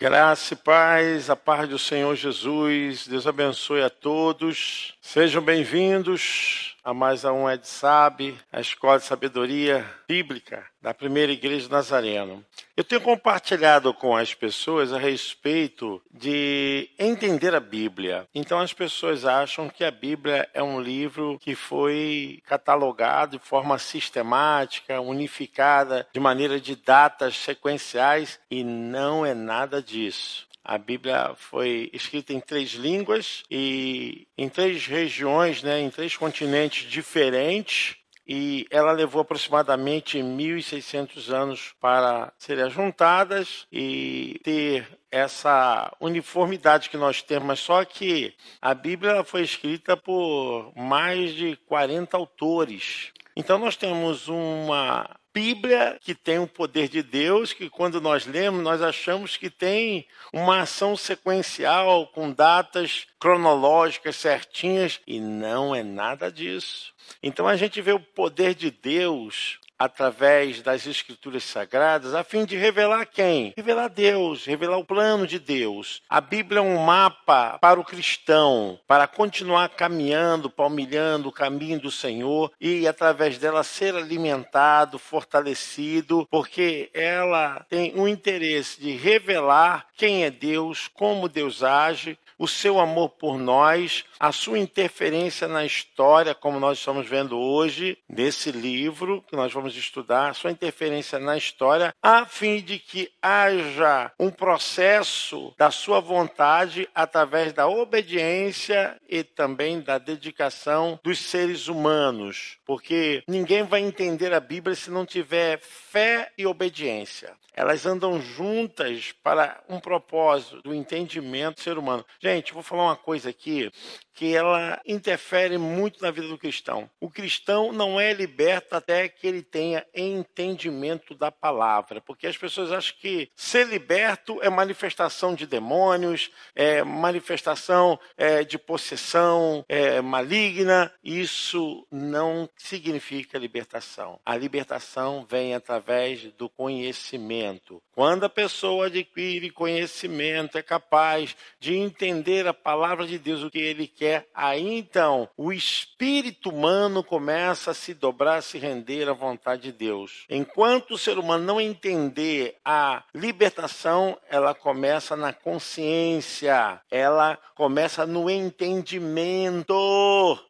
Graça e paz, a paz do Senhor Jesus, Deus abençoe a todos. Sejam bem-vindos a mais um Ed Sabe, a Escola de Sabedoria Bíblica da Primeira Igreja Nazareno. Eu tenho compartilhado com as pessoas a respeito de entender a Bíblia. Então as pessoas acham que a Bíblia é um livro que foi catalogado de forma sistemática, unificada, de maneira de datas sequenciais e não é nada disso. A Bíblia foi escrita em três línguas e em três regiões, né, em três continentes diferentes. E ela levou aproximadamente 1.600 anos para serem juntadas e ter essa uniformidade que nós temos, só que a Bíblia foi escrita por mais de 40 autores. Então nós temos uma Bíblia que tem o poder de Deus, que quando nós lemos, nós achamos que tem uma ação sequencial com datas cronológicas certinhas e não é nada disso. Então a gente vê o poder de Deus através das escrituras sagradas, a fim de revelar quem? Revelar Deus, revelar o plano de Deus. A Bíblia é um mapa para o cristão, para continuar caminhando, palmilhando o caminho do Senhor e através dela ser alimentado, fortalecido, porque ela tem o interesse de revelar quem é Deus, como Deus age, o seu amor por nós, a sua interferência na história, como nós estamos vendo hoje, nesse livro que nós vamos estudar, a sua interferência na história, a fim de que haja um processo da sua vontade através da obediência e também da dedicação dos seres humanos, porque ninguém vai entender a Bíblia se não tiver fé e obediência. Elas andam juntas para um propósito do entendimento do ser humano. Gente, vou falar uma coisa aqui que ela interfere muito na vida do cristão. O cristão não é liberto até que ele tenha entendimento da palavra, porque as pessoas acham que ser liberto é manifestação de demônios, é manifestação é, de possessão é, maligna. Isso não significa libertação. A libertação vem através do conhecimento. Quando a pessoa adquire conhecimento, é capaz de entender a palavra de Deus, o que ele quer aí então o espírito humano começa a se dobrar, a se render à vontade de Deus. Enquanto o ser humano não entender a libertação, ela começa na consciência, ela começa no entendimento.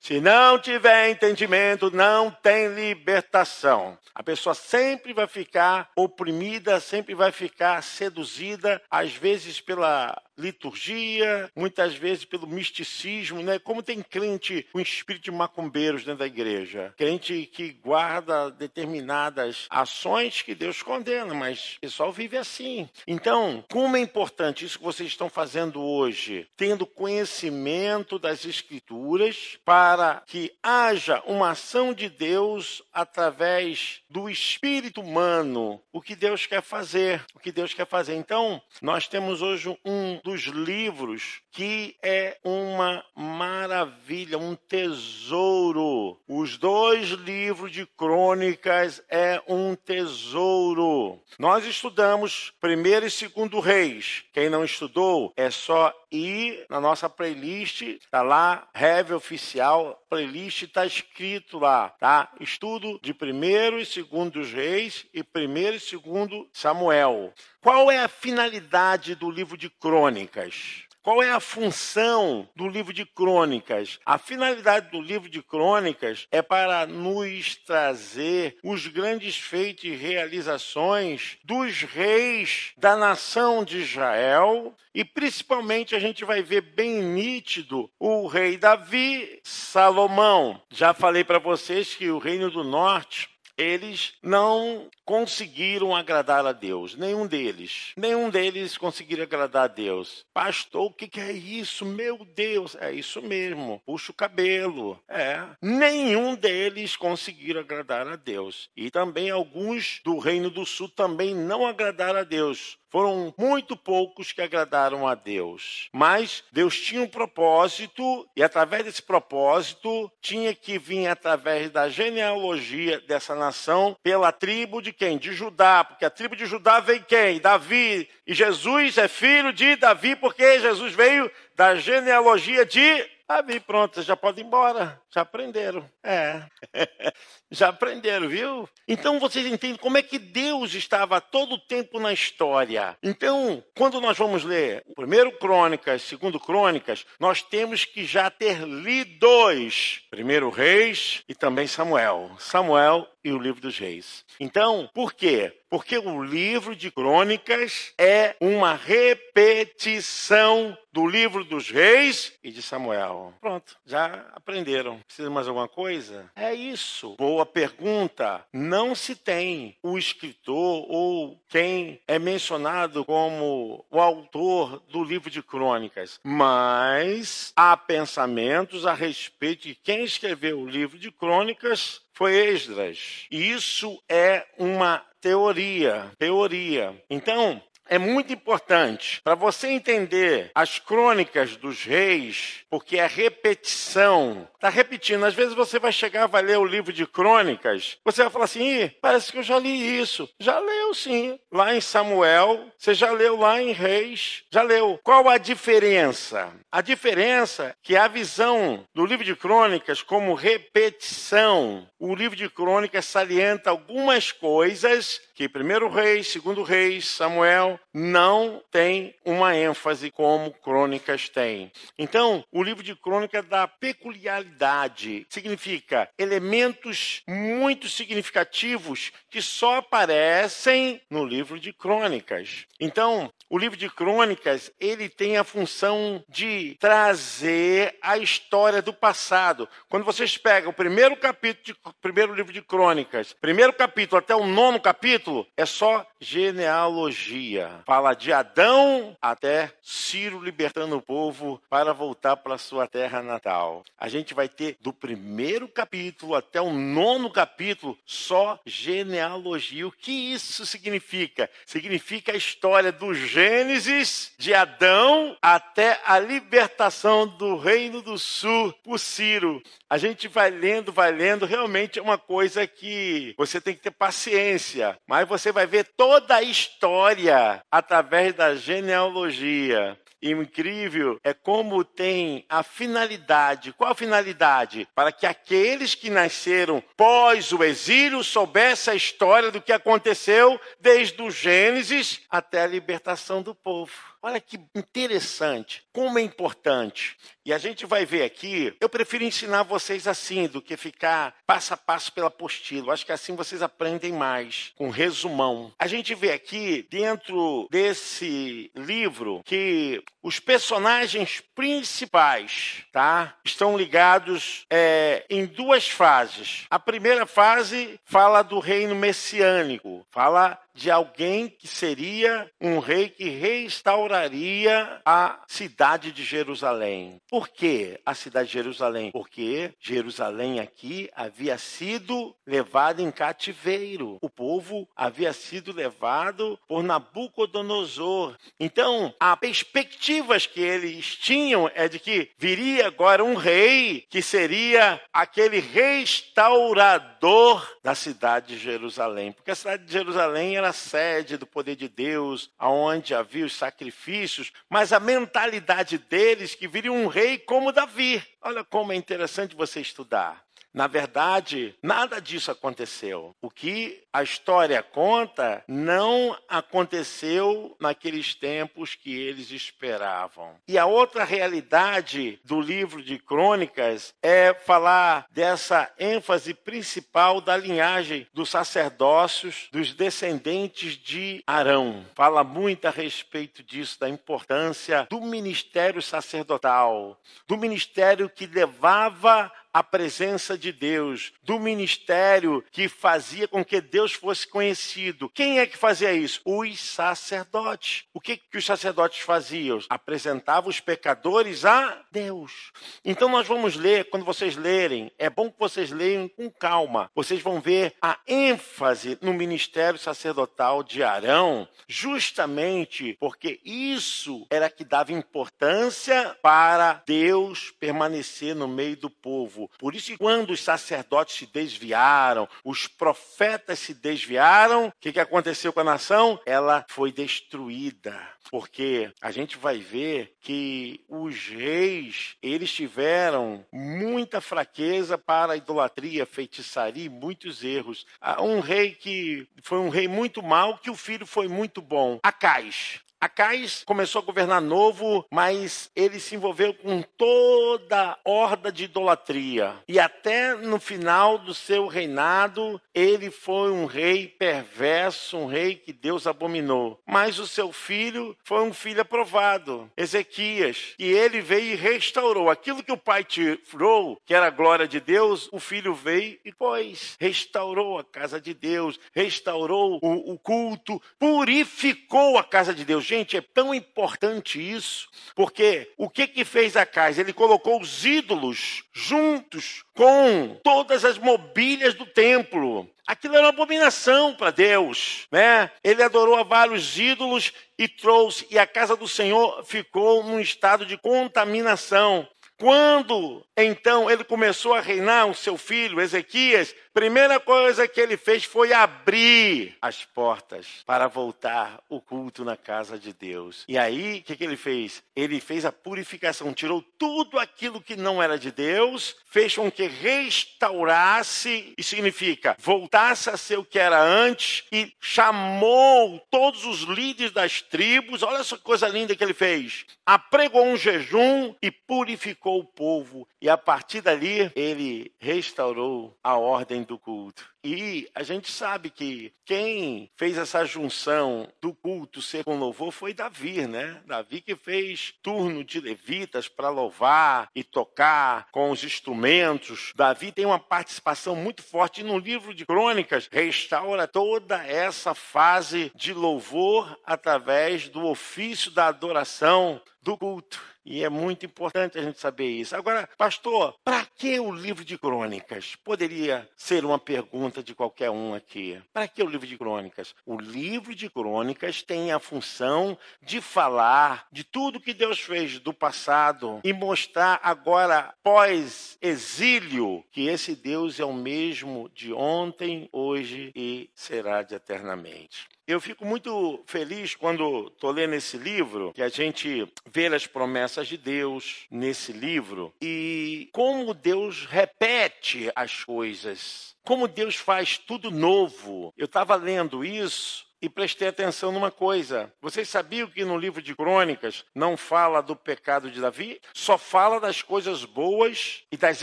Se não tiver entendimento, não tem libertação. A pessoa sempre vai ficar oprimida, sempre vai ficar seduzida, às vezes pela liturgia, muitas vezes pelo misticismo, né? Como tem crente com espírito de macumbeiros dentro da igreja, crente que guarda determinadas ações que Deus condena, mas o pessoal vive assim. Então, como é importante isso que vocês estão fazendo hoje, tendo conhecimento das escrituras para que haja uma ação de Deus através do espírito humano, o que Deus quer fazer, o que Deus quer fazer. Então, nós temos hoje um dos livros que é uma maravilha, um tesouro. Os dois livros de crônicas é um tesouro. Nós estudamos primeiro e segundo reis. Quem não estudou é só ir na nossa playlist, tá lá, Rev oficial, playlist está escrito lá, tá? Estudo de primeiro e segundo reis e primeiro e segundo Samuel. Qual é a finalidade do livro de crônicas? Qual é a função do livro de crônicas? A finalidade do livro de crônicas é para nos trazer os grandes feitos e realizações dos reis da nação de Israel e principalmente a gente vai ver bem nítido o rei Davi, Salomão. Já falei para vocês que o reino do norte eles não conseguiram agradar a Deus. Nenhum deles. Nenhum deles conseguiram agradar a Deus. Pastor, o que, que é isso? Meu Deus. É isso mesmo. Puxa o cabelo. É. Nenhum deles conseguiram agradar a Deus. E também alguns do Reino do Sul também não agradaram a Deus. Foram muito poucos que agradaram a Deus. Mas Deus tinha um propósito, e através desse propósito, tinha que vir através da genealogia dessa nação, pela tribo de quem? De Judá, porque a tribo de Judá veio quem? Davi. E Jesus é filho de Davi, porque Jesus veio da genealogia de Davi. Pronto, já pode ir embora. Já aprenderam. É. Já aprenderam, viu? Então vocês entendem como é que Deus estava todo o tempo na história. Então, quando nós vamos ler primeiro Crônicas, segundo Crônicas, nós temos que já ter lidos. Primeiro Reis e também Samuel. Samuel e o livro dos reis. Então, por quê? Porque o livro de crônicas é uma repetição do livro dos reis e de Samuel. Pronto, já aprenderam. Precisa mais alguma coisa? É isso. Boa pergunta. Não se tem o escritor ou quem é mencionado como o autor do livro de crônicas, mas há pensamentos a respeito de quem escreveu o livro de crônicas foi Esdras. Isso é uma teoria, teoria. Então, é muito importante para você entender as crônicas dos reis, porque é repetição. Está repetindo. Às vezes você vai chegar, vai ler o livro de crônicas, você vai falar assim: parece que eu já li isso. Já leu sim. Lá em Samuel, você já leu lá em Reis, já leu. Qual a diferença? A diferença é que a visão do livro de crônicas como repetição. O livro de crônicas salienta algumas coisas que primeiro reis, segundo reis, Samuel não tem uma ênfase como crônicas tem. Então, o livro de crônicas dá peculiaridade, significa elementos muito significativos que só aparecem no livro de crônicas. Então, o livro de crônicas, ele tem a função de trazer a história do passado. Quando vocês pegam o primeiro capítulo, do primeiro livro de crônicas, primeiro capítulo até o nono capítulo, capítulo é só genealogia. Fala de Adão até Ciro libertando o povo para voltar para sua terra natal. A gente vai ter do primeiro capítulo até o nono capítulo só genealogia. O que isso significa? Significa a história do Gênesis de Adão até a libertação do reino do sul por Ciro. A gente vai lendo, vai lendo, realmente é uma coisa que você tem que ter paciência. Mas Mas você vai ver toda a história através da genealogia. E incrível é como tem a finalidade. Qual a finalidade? Para que aqueles que nasceram pós o exílio soubessem a história do que aconteceu desde o Gênesis até a libertação do povo. Olha que interessante, como é importante. E a gente vai ver aqui, eu prefiro ensinar vocês assim do que ficar passo a passo pela apostila. Acho que assim vocês aprendem mais, com resumão. A gente vê aqui, dentro desse livro, que os personagens principais tá, estão ligados é, em duas fases. A primeira fase fala do reino messiânico, fala de alguém que seria um rei que restauraria a cidade de Jerusalém. Por que a cidade de Jerusalém? Porque Jerusalém aqui havia sido levada em cativeiro. O povo havia sido levado por Nabucodonosor. Então, as perspectivas que eles tinham é de que viria agora um rei que seria aquele restaurador da cidade de Jerusalém. Porque a cidade de Jerusalém era a sede do poder de Deus, aonde havia os sacrifícios, mas a mentalidade deles que viria um rei como Davi. Olha como é interessante você estudar. Na verdade, nada disso aconteceu. O que a história conta não aconteceu naqueles tempos que eles esperavam. E a outra realidade do livro de Crônicas é falar dessa ênfase principal da linhagem dos sacerdócios, dos descendentes de Arão. Fala muito a respeito disso, da importância do ministério sacerdotal, do ministério que levava a presença de Deus, do ministério que fazia com que Deus fosse conhecido. Quem é que fazia isso? Os sacerdotes. O que, que os sacerdotes faziam? Apresentavam os pecadores a Deus. Então nós vamos ler, quando vocês lerem, é bom que vocês leiam com calma. Vocês vão ver a ênfase no ministério sacerdotal de Arão, justamente porque isso era que dava importância para Deus permanecer no meio do povo. Por isso, quando os sacerdotes se desviaram, os profetas se desviaram, o que, que aconteceu com a nação? Ela foi destruída. Porque a gente vai ver que os reis, eles tiveram muita fraqueza para a idolatria, feitiçaria e muitos erros. Um rei que foi um rei muito mau, que o filho foi muito bom. Acais. Acais começou a governar novo, mas ele se envolveu com toda a horda de idolatria. E até no final do seu reinado, ele foi um rei perverso, um rei que Deus abominou. Mas o seu filho foi um filho aprovado, Ezequias. E ele veio e restaurou aquilo que o pai tirou, que era a glória de Deus, o filho veio e pôs. Restaurou a casa de Deus, restaurou o, o culto, purificou a casa de Deus. Gente, é tão importante isso, porque o que que fez casa? Ele colocou os ídolos juntos com todas as mobílias do templo. Aquilo era uma abominação para Deus, né? Ele adorou a vários ídolos e trouxe, e a casa do Senhor ficou num estado de contaminação. Quando então ele começou a reinar, o seu filho Ezequias, primeira coisa que ele fez foi abrir as portas para voltar o culto na casa de Deus. E aí, o que, que ele fez? Ele fez a purificação, tirou tudo aquilo que não era de Deus, fez com que restaurasse, e significa voltasse a ser o que era antes, e chamou todos os líderes das tribos. Olha essa coisa linda que ele fez. Apregou um jejum e purificou o povo. E a partir dali, ele restaurou a ordem do culto. E a gente sabe que quem fez essa junção do culto ser com louvor foi Davi, né? Davi que fez turno de levitas para louvar e tocar com os instrumentos. Davi tem uma participação muito forte no livro de Crônicas, restaura toda essa fase de louvor através do ofício da adoração do culto. E é muito importante a gente saber isso. Agora, pastor, para que o livro de crônicas? Poderia ser uma pergunta de qualquer um aqui. Para que o livro de crônicas? O livro de crônicas tem a função de falar de tudo que Deus fez do passado e mostrar agora, pós-exílio, que esse Deus é o mesmo de ontem, hoje e será de eternamente. Eu fico muito feliz quando estou lendo esse livro, que a gente vê as promessas de Deus nesse livro e como Deus repete as coisas, como Deus faz tudo novo. Eu estava lendo isso e prestei atenção numa coisa. Vocês sabiam que no livro de Crônicas não fala do pecado de Davi? Só fala das coisas boas e das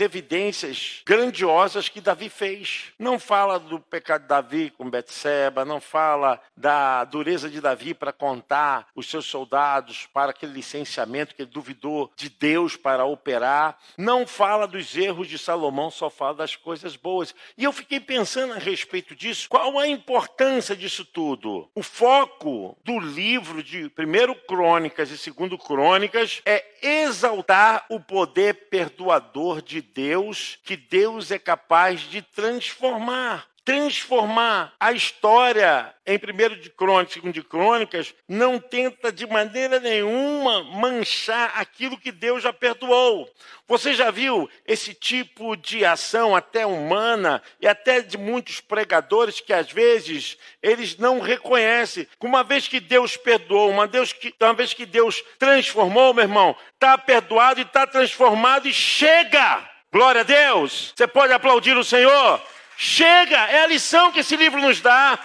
evidências grandiosas que Davi fez. Não fala do pecado de Davi com Betseba, não fala da dureza de Davi para contar os seus soldados para aquele licenciamento que ele duvidou de Deus para operar. Não fala dos erros de Salomão, só fala das coisas boas. E eu fiquei pensando a respeito disso. Qual a importância disso tudo? O foco do livro de primeiro Crônicas e segundo Crônicas é exaltar o poder perdoador de Deus, que Deus é capaz de transformar transformar a história em primeiro de crônicas, segundo de crônicas, não tenta de maneira nenhuma manchar aquilo que Deus já perdoou. Você já viu esse tipo de ação até humana e até de muitos pregadores que às vezes eles não reconhecem. Uma vez que Deus perdoou, uma, Deus que, uma vez que Deus transformou, meu irmão, está perdoado e está transformado e chega. Glória a Deus. Você pode aplaudir o Senhor? Chega, é a lição que esse livro nos dá.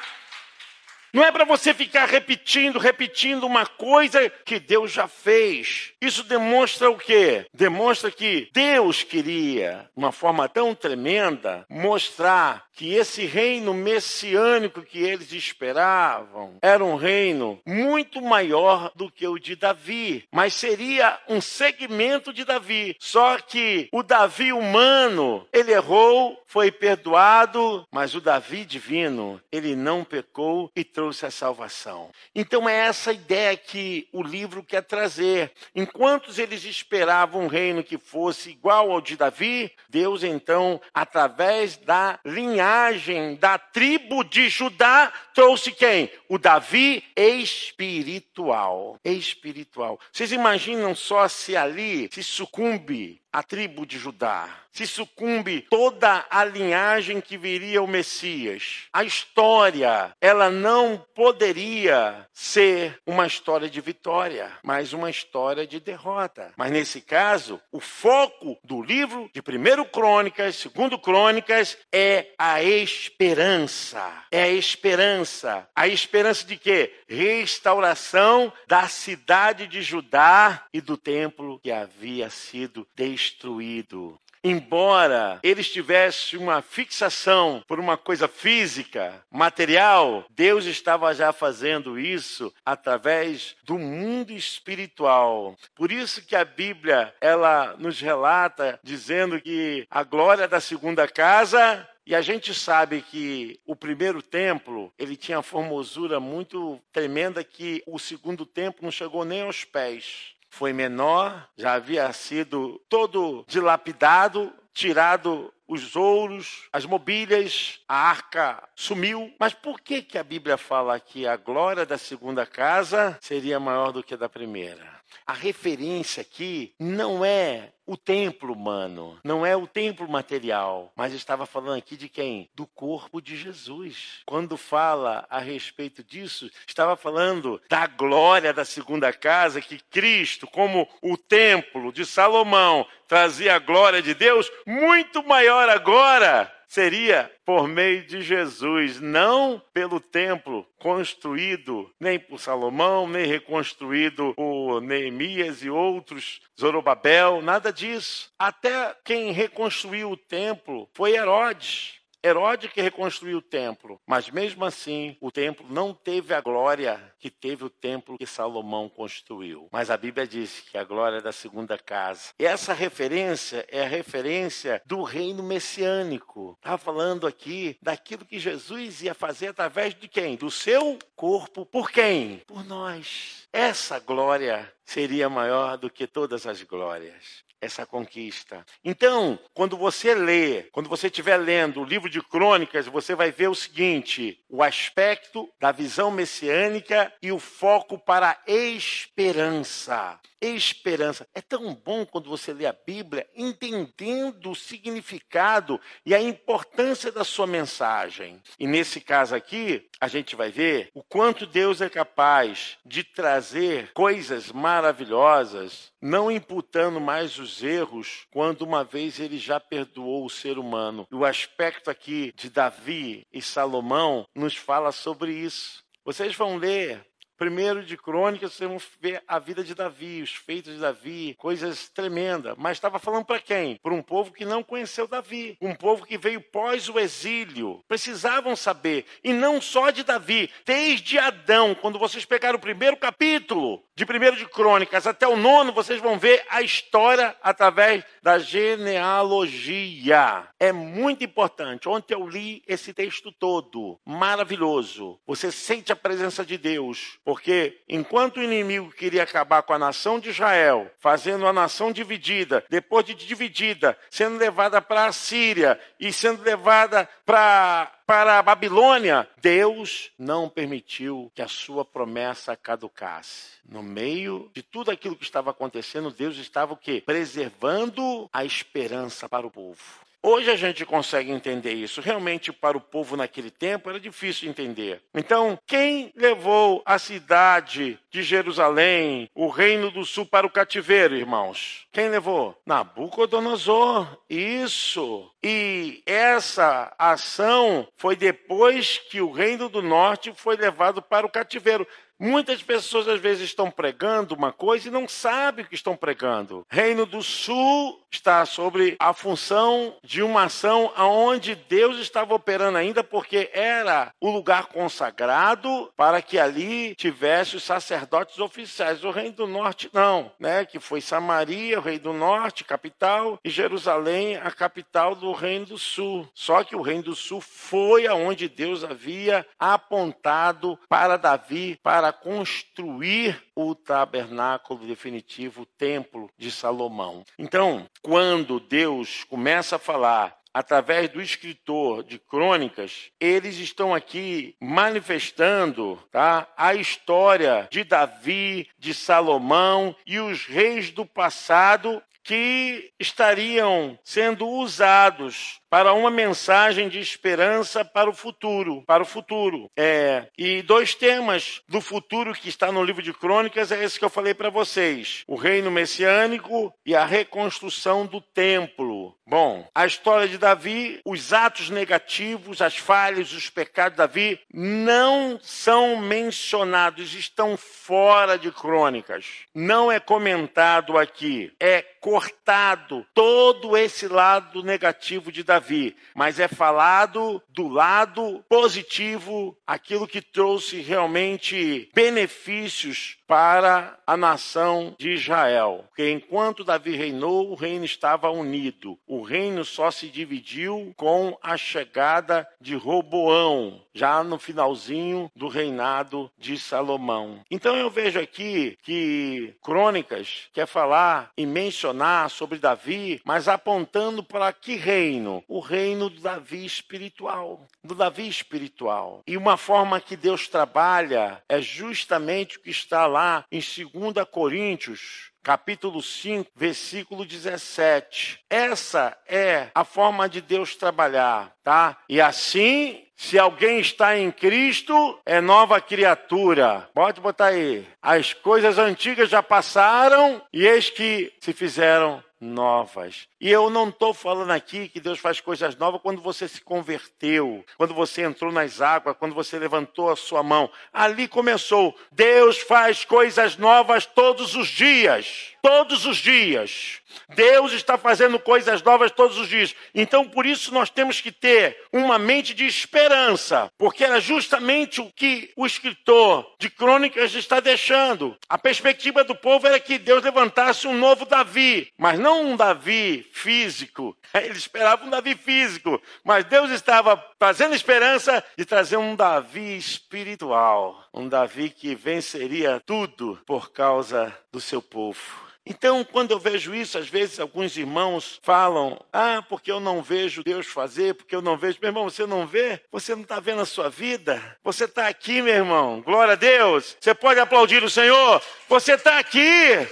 Não é para você ficar repetindo, repetindo uma coisa que Deus já fez. Isso demonstra o quê? Demonstra que Deus queria, de uma forma tão tremenda, mostrar que esse reino messiânico que eles esperavam era um reino muito maior do que o de Davi, mas seria um segmento de Davi. Só que o Davi humano, ele errou, foi perdoado, mas o Davi divino, ele não pecou e trouxe a salvação. Então é essa ideia que o livro quer trazer. Enquanto eles esperavam um reino que fosse igual ao de Davi, Deus então, através da linhagem linhagem da tribo de Judá trouxe quem? O Davi espiritual. Espiritual. Vocês imaginam só se ali se sucumbe a tribo de Judá, se sucumbe toda a linhagem que viria o Messias. A história, ela não poderia ser uma história de vitória, mas uma história de derrota. Mas nesse caso, o foco do livro de primeiro Crônicas, segundo Crônicas é a esperança. É a esperança. A esperança de quê? Restauração da cidade de Judá e do templo que havia sido destruído destruído. Embora eles tivessem uma fixação por uma coisa física, material, Deus estava já fazendo isso através do mundo espiritual. Por isso que a Bíblia, ela nos relata dizendo que a glória da segunda casa e a gente sabe que o primeiro templo, ele tinha uma formosura muito tremenda que o segundo templo não chegou nem aos pés foi menor, já havia sido todo dilapidado, tirado os ouros, as mobílias, a arca sumiu. Mas por que, que a Bíblia fala que a glória da segunda casa seria maior do que a da primeira? A referência aqui não é o templo humano, não é o templo material, mas estava falando aqui de quem? Do corpo de Jesus. Quando fala a respeito disso, estava falando da glória da segunda casa, que Cristo, como o templo de Salomão, trazia a glória de Deus, muito maior agora seria por meio de Jesus, não pelo templo construído nem por Salomão, nem reconstruído por Neemias e outros, Zorobabel, nada disso. Até quem reconstruiu o templo foi Herodes. Herodes que reconstruiu o templo, mas mesmo assim o templo não teve a glória que teve o templo que Salomão construiu. Mas a Bíblia diz que a glória é da segunda casa. E essa referência é a referência do reino messiânico. Está falando aqui daquilo que Jesus ia fazer através de quem? Do seu corpo. Por quem? Por nós. Essa glória seria maior do que todas as glórias essa conquista. Então, quando você lê, quando você estiver lendo o livro de crônicas, você vai ver o seguinte: o aspecto da visão messiânica e o foco para a esperança esperança. É tão bom quando você lê a Bíblia entendendo o significado e a importância da sua mensagem. E nesse caso aqui, a gente vai ver o quanto Deus é capaz de trazer coisas maravilhosas, não imputando mais os erros, quando uma vez ele já perdoou o ser humano. E o aspecto aqui de Davi e Salomão nos fala sobre isso. Vocês vão ler Primeiro de Crônicas, você vai ver a vida de Davi, os feitos de Davi, coisas tremendas. Mas estava falando para quem? Para um povo que não conheceu Davi, um povo que veio pós o exílio. Precisavam saber, e não só de Davi, desde Adão, quando vocês pegaram o primeiro capítulo de primeiro de Crônicas até o nono, vocês vão ver a história através da genealogia. É muito importante. Ontem eu li esse texto todo, maravilhoso. Você sente a presença de Deus porque enquanto o inimigo queria acabar com a nação de Israel, fazendo a nação dividida, depois de dividida, sendo levada para a Síria e sendo levada para para a Babilônia, Deus não permitiu que a sua promessa caducasse. No meio de tudo aquilo que estava acontecendo, Deus estava o quê? Preservando a esperança para o povo. Hoje a gente consegue entender isso. Realmente, para o povo naquele tempo, era difícil entender. Então, quem levou a cidade de Jerusalém, o reino do sul, para o cativeiro, irmãos? Quem levou? Nabucodonosor. Isso. E essa ação foi depois que o reino do norte foi levado para o cativeiro. Muitas pessoas às vezes estão pregando uma coisa e não sabem o que estão pregando. Reino do Sul está sobre a função de uma ação aonde Deus estava operando ainda porque era o lugar consagrado para que ali tivesse os sacerdotes oficiais. O Reino do Norte não, né? Que foi Samaria, o Reino do Norte, capital, e Jerusalém, a capital do Reino do Sul. Só que o Reino do Sul foi aonde Deus havia apontado para Davi para construir o tabernáculo definitivo, o templo de Salomão. Então, quando Deus começa a falar através do escritor de crônicas, eles estão aqui manifestando tá, a história de Davi, de Salomão e os reis do passado que estariam sendo usados para uma mensagem de esperança para o futuro, para o futuro. É, e dois temas do futuro que está no livro de Crônicas é esse que eu falei para vocês: o reino messiânico e a reconstrução do templo. Bom, a história de Davi, os atos negativos, as falhas, os pecados de Davi não são mencionados, estão fora de Crônicas. Não é comentado aqui, é cortado todo esse lado negativo de Davi, mas é falado do lado positivo, aquilo que trouxe realmente benefícios para a nação de Israel. Porque enquanto Davi reinou, o reino estava unido. O reino só se dividiu com a chegada de Roboão, já no finalzinho do reinado de Salomão. Então eu vejo aqui que Crônicas quer falar e mencionar sobre Davi, mas apontando para que reino? O reino do Davi espiritual, do Davi espiritual. E uma forma que Deus trabalha é justamente o que está lá lá em 2 Coríntios, capítulo 5, versículo 17. Essa é a forma de Deus trabalhar, tá? E assim, se alguém está em Cristo, é nova criatura. Pode botar aí. As coisas antigas já passaram e eis que se fizeram novas. E eu não estou falando aqui que Deus faz coisas novas quando você se converteu, quando você entrou nas águas, quando você levantou a sua mão. Ali começou. Deus faz coisas novas todos os dias. Todos os dias. Deus está fazendo coisas novas todos os dias. Então, por isso, nós temos que ter uma mente de esperança, porque era justamente o que o escritor de crônicas está deixando. A perspectiva do povo era que Deus levantasse um novo Davi, mas não um Davi físico. Ele esperava um Davi físico, mas Deus estava trazendo esperança de trazer um Davi espiritual, um Davi que venceria tudo por causa do seu povo. Então, quando eu vejo isso, às vezes alguns irmãos falam: Ah, porque eu não vejo Deus fazer, porque eu não vejo. Meu irmão, você não vê? Você não está vendo a sua vida? Você está aqui, meu irmão. Glória a Deus. Você pode aplaudir o Senhor? Você está aqui.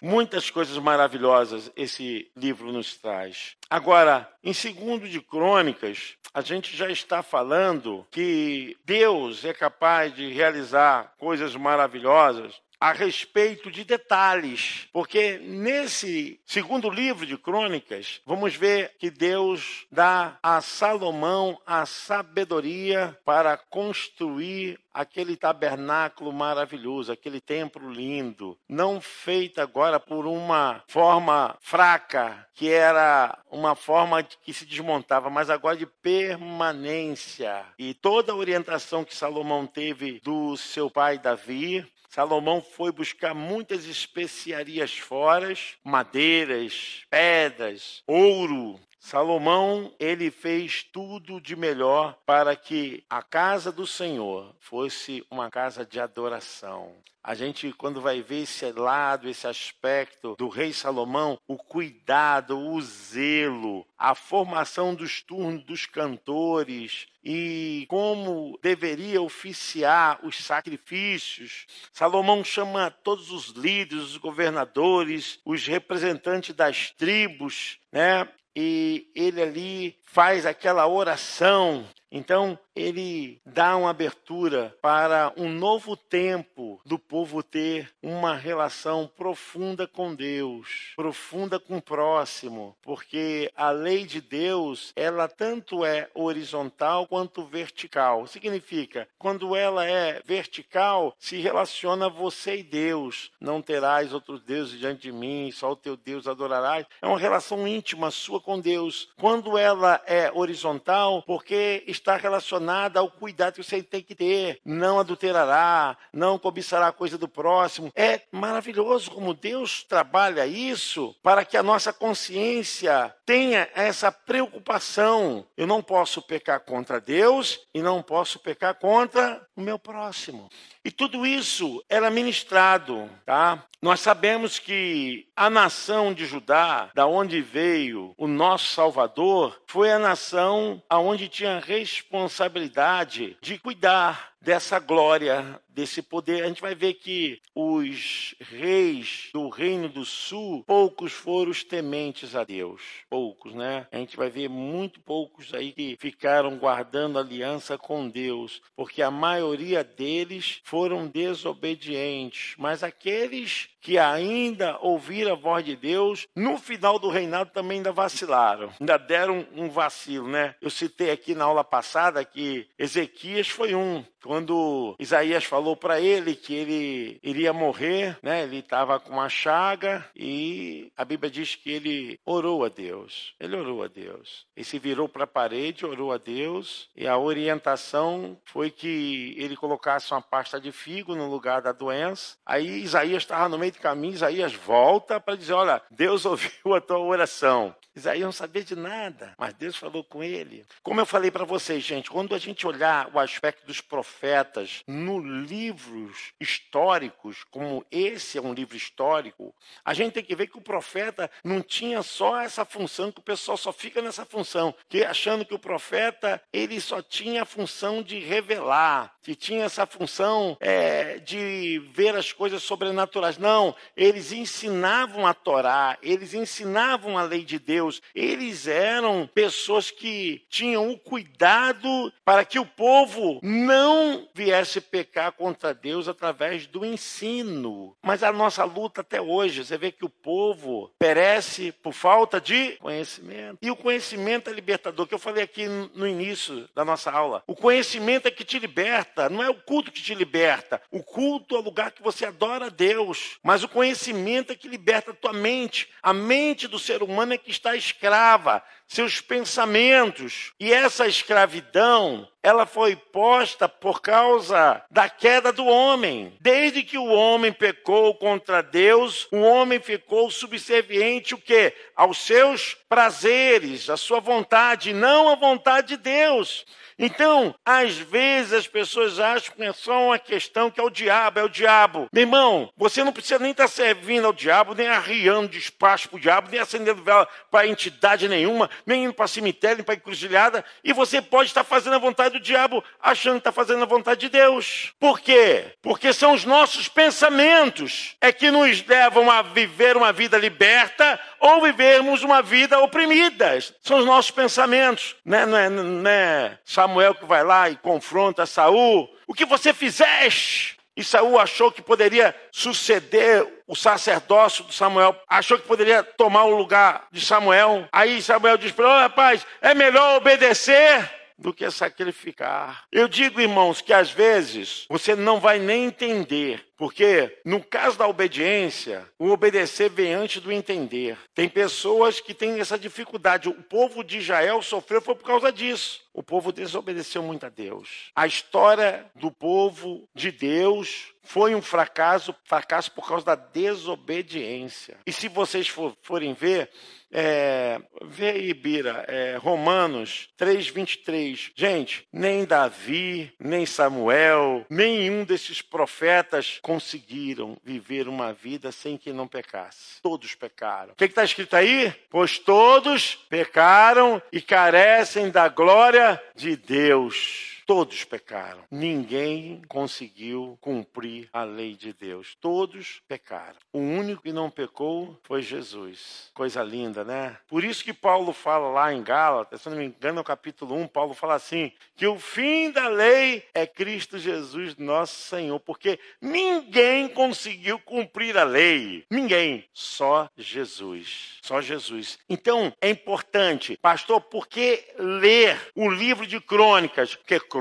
Muitas coisas maravilhosas esse livro nos traz. Agora, em segundo de Crônicas, a gente já está falando que Deus é capaz de realizar coisas maravilhosas a respeito de detalhes, porque nesse segundo livro de Crônicas, vamos ver que Deus dá a Salomão a sabedoria para construir aquele tabernáculo maravilhoso, aquele templo lindo, não feito agora por uma forma fraca, que era uma forma que se desmontava, mas agora de permanência. E toda a orientação que Salomão teve do seu pai Davi, Salomão foi buscar muitas especiarias fora, madeiras, pedras, ouro, Salomão, ele fez tudo de melhor para que a casa do Senhor fosse uma casa de adoração. A gente, quando vai ver esse lado, esse aspecto do rei Salomão, o cuidado, o zelo, a formação dos turnos dos cantores e como deveria oficiar os sacrifícios. Salomão chama todos os líderes, os governadores, os representantes das tribos, né? E ele ali faz aquela oração. Então, ele dá uma abertura para um novo tempo do povo ter uma relação profunda com Deus, profunda com o próximo, porque a lei de Deus, ela tanto é horizontal quanto vertical. Significa, quando ela é vertical, se relaciona você e Deus. Não terás outros deuses diante de mim, só o teu Deus adorarás. É uma relação íntima sua com Deus. Quando ela é horizontal porque está relacionada ao cuidado que você tem que ter. Não adulterará, não cobiçará a coisa do próximo. É maravilhoso como Deus trabalha isso para que a nossa consciência tenha essa preocupação. Eu não posso pecar contra Deus e não posso pecar contra o meu próximo. E tudo isso era ministrado, tá? Nós sabemos que a nação de Judá, da onde veio o nosso Salvador, foi a nação aonde tinha responsabilidade de cuidar dessa glória, desse poder. A gente vai ver que os reis do Reino do Sul, poucos foram os tementes a Deus. Poucos, né? A gente vai ver muito poucos aí que ficaram guardando aliança com Deus, porque a maioria deles foram desobedientes. Mas aqueles que ainda ouviram a voz de Deus, no final do reinado também ainda vacilaram, ainda deram um vacilo, né? Eu citei aqui na aula passada que Ezequias foi um quando Isaías falou para ele que ele iria morrer, né? Ele estava com uma chaga e a Bíblia diz que ele orou a Deus. Ele orou a Deus. Ele se virou para a parede, orou a Deus e a orientação foi que ele colocasse uma pasta de figo no lugar da doença. Aí Isaías estava no meio do caminho, Isaías volta para dizer: Olha, Deus ouviu a tua oração. Isaías não sabia de nada, mas Deus falou com ele. Como eu falei para vocês, gente, quando a gente olhar o aspecto dos profetas no livros históricos, como esse é um livro histórico, a gente tem que ver que o profeta não tinha só essa função, que o pessoal só fica nessa função, que achando que o profeta ele só tinha a função de revelar, que tinha essa função é, de ver as coisas sobrenaturais. Não, eles ensinavam a Torá, eles ensinavam a lei de Deus. Eles eram pessoas que tinham o cuidado para que o povo não viesse pecar contra Deus através do ensino. Mas a nossa luta até hoje, você vê que o povo perece por falta de conhecimento. E o conhecimento é libertador, que eu falei aqui no início da nossa aula. O conhecimento é que te liberta, não é o culto que te liberta. O culto é o lugar que você adora a Deus, mas o conhecimento é que liberta a tua mente. A mente do ser humano é que está escrava, seus pensamentos. E essa escravidão, ela foi posta por causa da queda do homem. Desde que o homem pecou contra Deus, o homem ficou subserviente o quê? Aos seus prazeres, à sua vontade, não à vontade de Deus. Então, às vezes as pessoas acham que é só uma questão que é o diabo, é o diabo. Meu irmão, você não precisa nem estar tá servindo ao diabo, nem arriando despacho para o diabo, nem acendendo vela para entidade nenhuma, nem indo para cemitério, nem para encruzilhada, e você pode estar fazendo a vontade do diabo, achando que está fazendo a vontade de Deus. Por quê? Porque são os nossos pensamentos é que nos levam a viver uma vida liberta ou vivermos uma vida oprimida. São os nossos pensamentos, né? Não é, é Samuel que vai lá e confronta Saul. O que você fizeste? E Saul achou que poderia suceder o sacerdócio de Samuel, achou que poderia tomar o lugar de Samuel. Aí Samuel diz para ele: oh, rapaz, é melhor obedecer do que sacrificar. Eu digo, irmãos, que às vezes você não vai nem entender porque, no caso da obediência, o obedecer vem antes do entender. Tem pessoas que têm essa dificuldade. O povo de Israel sofreu foi por causa disso. O povo desobedeceu muito a Deus. A história do povo de Deus foi um fracasso, fracasso por causa da desobediência. E se vocês for, forem ver, é, vê aí, Bira, é, Romanos 3,23. Gente, nem Davi, nem Samuel, nenhum desses profetas conseguiram viver uma vida sem que não pecasse. Todos pecaram. O que está escrito aí? Pois todos pecaram e carecem da glória de Deus. Todos pecaram. Ninguém conseguiu cumprir a lei de Deus. Todos pecaram. O único que não pecou foi Jesus. Coisa linda, né? Por isso que Paulo fala lá em Gálatas, se não me engano, no capítulo 1, Paulo fala assim: que o fim da lei é Cristo Jesus, nosso Senhor, porque ninguém conseguiu cumprir a lei. Ninguém. Só Jesus. Só Jesus. Então, é importante, pastor, por que ler o livro de crônicas? Porque Crônicas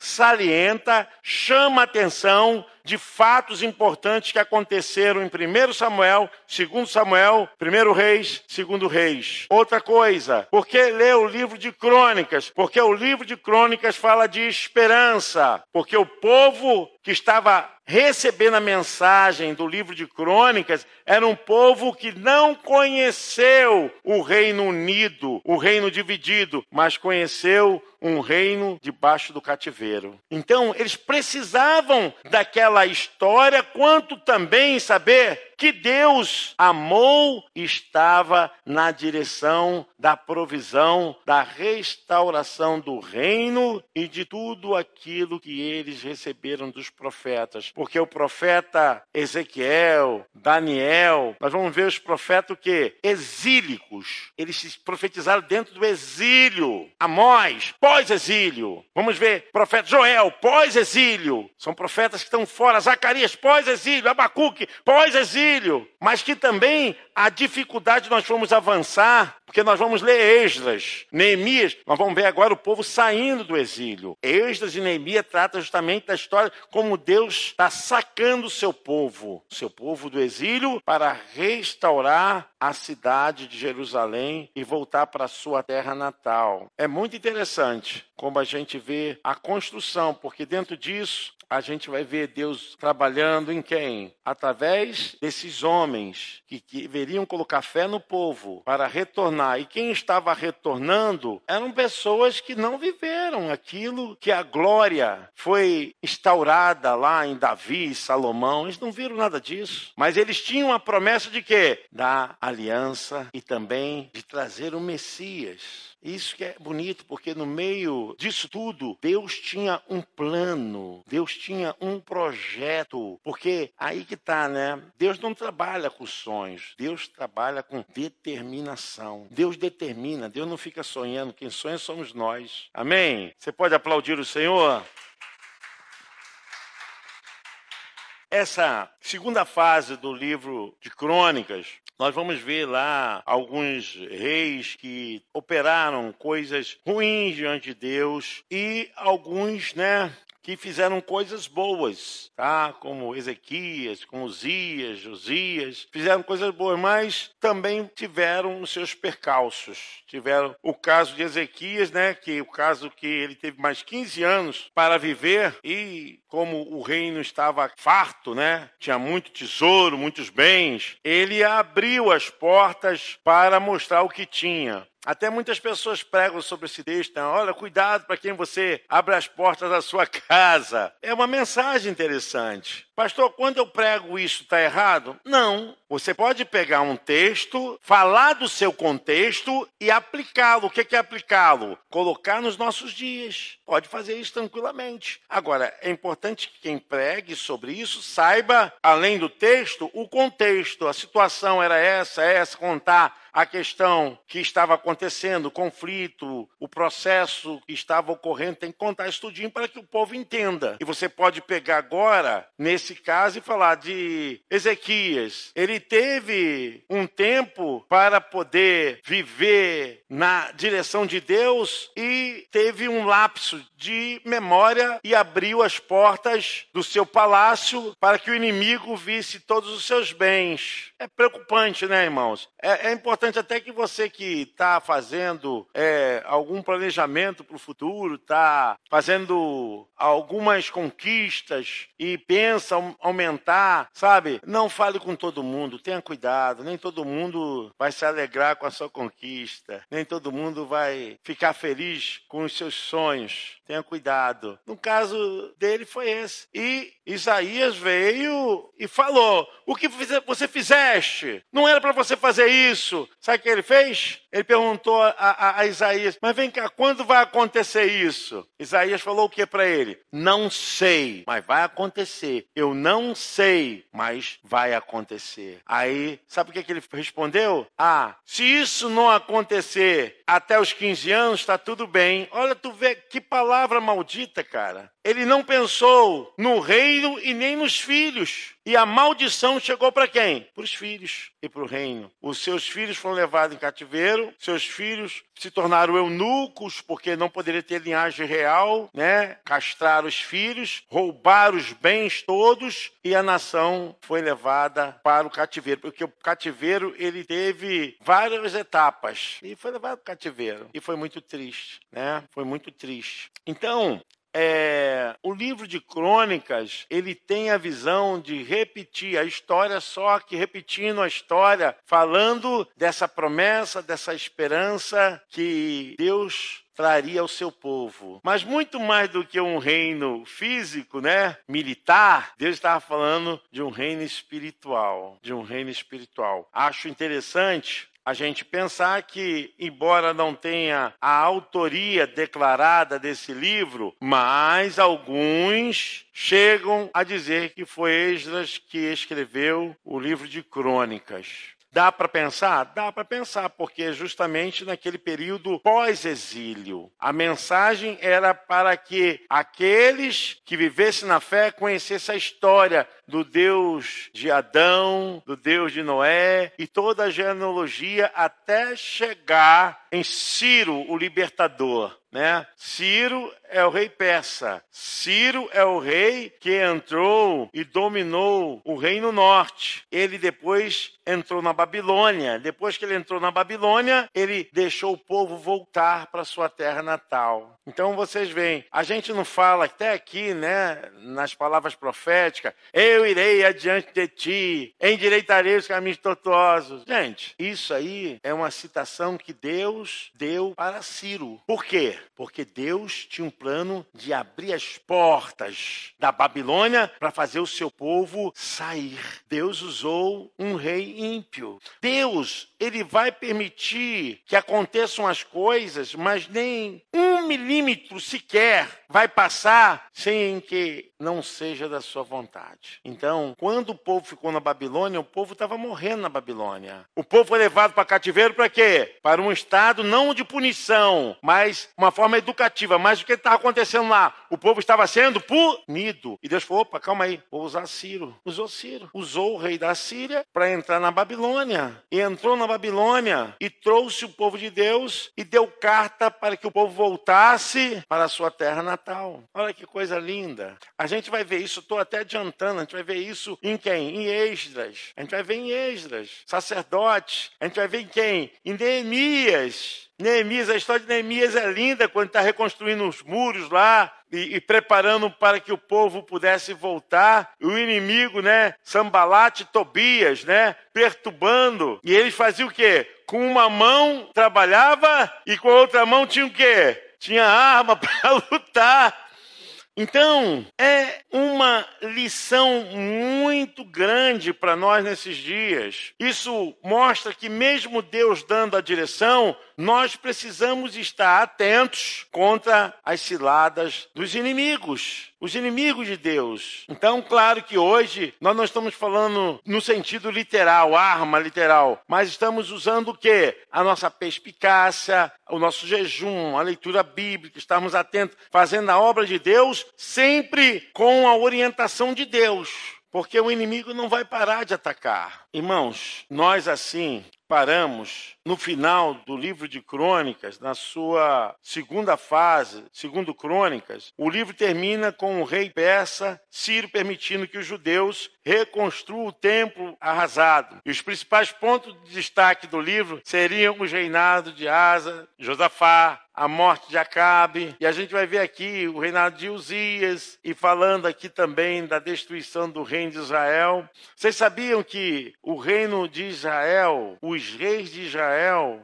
salienta, chama atenção de fatos importantes que aconteceram em 1 Samuel, 2 Samuel, 1 Reis, 2 Reis. Outra coisa, por que ler o livro de Crônicas? Porque o livro de Crônicas fala de esperança, porque o povo que estava recebendo a mensagem do livro de Crônicas era um povo que não conheceu o reino unido, o reino dividido, mas conheceu um reino debaixo do cativeiro. Então, eles precisavam daquela história, quanto também saber que Deus amou estava na direção da provisão, da restauração do reino e de tudo aquilo que eles receberam dos profetas. Porque o profeta Ezequiel, Daniel, nós vamos ver os profetas o quê? Exílicos. Eles se profetizaram dentro do exílio. Amós, pós-exílio. Vamos ver, profeta Joel, pós-exílio. São profetas que estão fora. Zacarias, pós-exílio. Abacuque, pós-exílio mas que também a dificuldade nós vamos avançar, porque nós vamos ler Esdras, Neemias, nós vamos ver agora o povo saindo do exílio. Esdras e Neemias tratam justamente da história como Deus está sacando o seu povo, seu povo do exílio, para restaurar a cidade de Jerusalém e voltar para sua terra natal. É muito interessante como a gente vê a construção, porque dentro disso a gente vai ver Deus trabalhando em quem? Através desses homens que, deveriam colocar fé no povo para retornar. E quem estava retornando eram pessoas que não viveram aquilo que a glória foi instaurada lá em Davi e Salomão. Eles não viram nada disso. Mas eles tinham a promessa de quê? Da aliança e também de trazer o Messias. Isso que é bonito, porque no meio disso tudo, Deus tinha um plano, Deus tinha um projeto. Porque aí que tá, né? Deus não trabalha com sonhos, Deus trabalha com determinação. Deus determina, Deus não fica sonhando, quem sonha somos nós. Amém? Você pode aplaudir o Senhor? Essa segunda fase do livro de Crônicas, nós vamos ver lá alguns reis que operaram coisas ruins diante de Deus e alguns, né, que fizeram coisas boas, tá? Como Ezequias, como Uzias, Josias, fizeram coisas boas, mas também tiveram os seus percalços. Tiveram o caso de Ezequias, né? Que o caso que ele teve mais 15 anos para viver e como o reino estava farto, né? Tinha muito tesouro, muitos bens, ele abriu as portas para mostrar o que tinha. Até muitas pessoas pregam sobre esse texto. Né? Olha, cuidado para quem você abre as portas da sua casa. É uma mensagem interessante. Pastor, quando eu prego isso, está errado? Não. Você pode pegar um texto, falar do seu contexto e aplicá-lo. O que é aplicá-lo? Colocar nos nossos dias. Pode fazer isso tranquilamente. Agora, é importante que quem pregue sobre isso saiba, além do texto, o contexto. A situação era essa, essa, contar a questão que estava acontecendo, o conflito, o processo que estava ocorrendo, tem que contar isso tudinho para que o povo entenda. E você pode pegar agora, nesse caso, e falar de Ezequias. Ele teve um tempo para poder viver na direção de Deus e teve um lapso de memória e abriu as portas do seu palácio para que o inimigo visse todos os seus bens. É preocupante, né, irmãos? É, é importante importante até que você que está fazendo é, algum planejamento para o futuro, está fazendo algumas conquistas e pensa aumentar, sabe? Não fale com todo mundo, tenha cuidado. Nem todo mundo vai se alegrar com a sua conquista, nem todo mundo vai ficar feliz com os seus sonhos. Tenha cuidado. No caso dele foi esse. E Isaías veio e falou: O que você fizeste? Não era para você fazer isso. Sabe o que ele fez? Ele perguntou a, a, a Isaías: Mas vem cá, quando vai acontecer isso? Isaías falou o que para ele? Não sei, mas vai acontecer. Eu não sei, mas vai acontecer. Aí, sabe o que, que ele respondeu? Ah, se isso não acontecer até os 15 anos, está tudo bem. Olha, tu vê que palavra maldita, cara. Ele não pensou no reino e nem nos filhos. E a maldição chegou para quem? Para os filhos e para o reino. Os seus filhos foram levados em cativeiro, seus filhos se tornaram eunucos porque não poderia ter linhagem real, né? Castraram os filhos, roubaram os bens todos e a nação foi levada para o cativeiro, porque o cativeiro ele teve várias etapas e foi levado para o cativeiro e foi muito triste, né? Foi muito triste. Então, é, o livro de crônicas ele tem a visão de repetir a história só que repetindo a história falando dessa promessa dessa esperança que Deus traria ao seu povo. Mas muito mais do que um reino físico, né, militar, Deus estava falando de um reino espiritual, de um reino espiritual. Acho interessante a gente pensar que, embora não tenha a autoria declarada desse livro, mas alguns chegam a dizer que foi Esdras que escreveu o livro de Crônicas. Dá para pensar? Dá para pensar, porque justamente naquele período pós-exílio, a mensagem era para que aqueles que vivessem na fé conhecessem a história do Deus de Adão, do Deus de Noé e toda a genealogia até chegar em Ciro, o libertador. Né? Ciro é o rei persa. Ciro é o rei que entrou e dominou o reino norte. Ele depois entrou na Babilônia. Depois que ele entrou na Babilônia, ele deixou o povo voltar para sua terra natal. Então vocês veem, a gente não fala até aqui, né, nas palavras proféticas, eu irei adiante de ti, endireitarei os caminhos tortuosos. Gente, isso aí é uma citação que Deus deu para Ciro. Por quê? Porque Deus tinha um plano de abrir as portas da Babilônia para fazer o seu povo sair. Deus usou um rei ímpio. Deus, ele vai permitir que aconteçam as coisas, mas nem um milímetro sequer vai passar sem que não seja da sua vontade. Então, quando o povo ficou na Babilônia, o povo estava morrendo na Babilônia. O povo foi levado para cativeiro para quê? Para um estado não de punição, mas uma forma educativa. Mas o que estava acontecendo lá? O povo estava sendo punido. E Deus falou: opa, calma aí, vou usar Ciro. Usou Ciro. Usou o rei da Síria para entrar na Babilônia. E entrou na Babilônia e trouxe o povo de Deus e deu carta para que o povo voltasse para a sua terra natal. Olha que coisa linda. A gente vai ver isso, estou até adiantando, a gente vai ver isso em quem? Em Esdras. A gente vai ver em Esdras, sacerdote. A gente vai ver em quem? Em Neemias. Neemias, a história de Neemias é linda quando está reconstruindo os muros lá e, e, preparando para que o povo pudesse voltar. O inimigo, né? Sambalate Tobias, né? Perturbando. E eles faziam o quê? Com uma mão trabalhava e com a outra mão tinha o quê? Tinha arma para lutar. Então, é uma lição muito grande para nós nesses dias. Isso mostra que, mesmo Deus dando a direção, nós precisamos estar atentos contra as ciladas dos inimigos, os inimigos de Deus. Então, claro que hoje nós não estamos falando no sentido literal, arma literal, mas estamos usando o quê? A nossa perspicácia, o nosso jejum, a leitura bíblica, estarmos atentos, fazendo a obra de Deus sempre com a orientação de Deus. Porque o inimigo não vai parar de atacar. Irmãos, nós assim paramos no final do livro de Crônicas, na sua segunda fase, segundo Crônicas, o livro termina com o rei persa Ciro permitindo que os judeus reconstruam o templo arrasado. E os principais pontos de destaque do livro seriam os reinados de Asa, Josafá, a morte de Acabe, e a gente vai ver aqui o reinado de Uzias, e falando aqui também da destruição do reino de Israel. Vocês sabiam que o reino de Israel, os reis de Israel,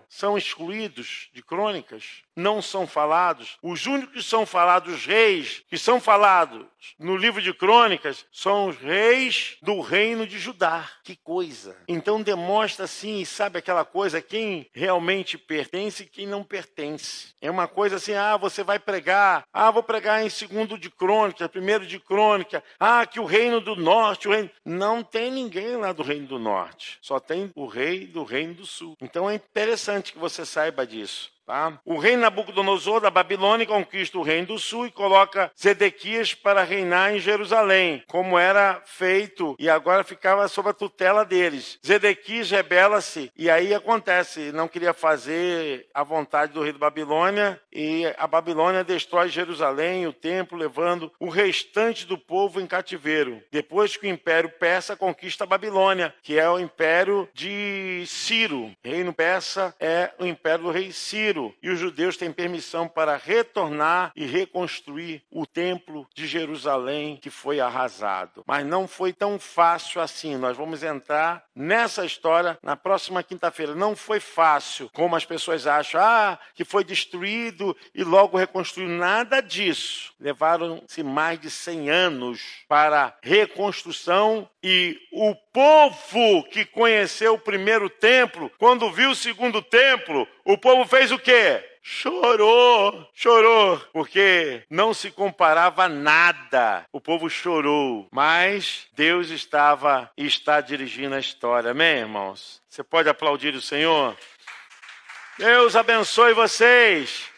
são excluídos de crônicas? Não são falados. Os únicos que são falados, os reis que são falados no livro de crônicas, são os reis do reino de Judá. Que coisa! Então demonstra assim, sabe aquela coisa, quem realmente pertence e quem não pertence. É uma coisa assim, ah, você vai pregar, ah, vou pregar em segundo de crônica, primeiro de crônica, ah, que o reino do norte, o reino... Não tem ninguém lá do reino do norte, só tem o rei do reino do sul. Então é interessante que você saiba disso. Tá? O rei Nabucodonosor da Babilônia conquista o reino do sul e coloca Zedequias para reinar em Jerusalém, como era feito e agora ficava sob a tutela deles. Zedequias rebela-se e aí acontece, não queria fazer a vontade do rei da Babilônia e a Babilônia destrói Jerusalém, o templo, levando o restante do povo em cativeiro. Depois que o império persa conquista a Babilônia, que é o império de Ciro. O reino persa é o império do rei Ciro e os judeus têm permissão para retornar e reconstruir o templo de Jerusalém que foi arrasado. Mas não foi tão fácil assim. Nós vamos entrar nessa história na próxima quinta-feira. Não foi fácil, como as pessoas acham, ah, que foi destruído e logo reconstruído. Nada disso. Levaram-se mais de 100 anos para reconstrução e o povo que conheceu o primeiro templo, quando viu o segundo templo, o povo fez o quê? Chorou, chorou, porque não se comparava nada. O povo chorou, mas Deus estava e está dirigindo a história. Amém, irmãos? Você pode aplaudir o Senhor? Deus abençoe vocês.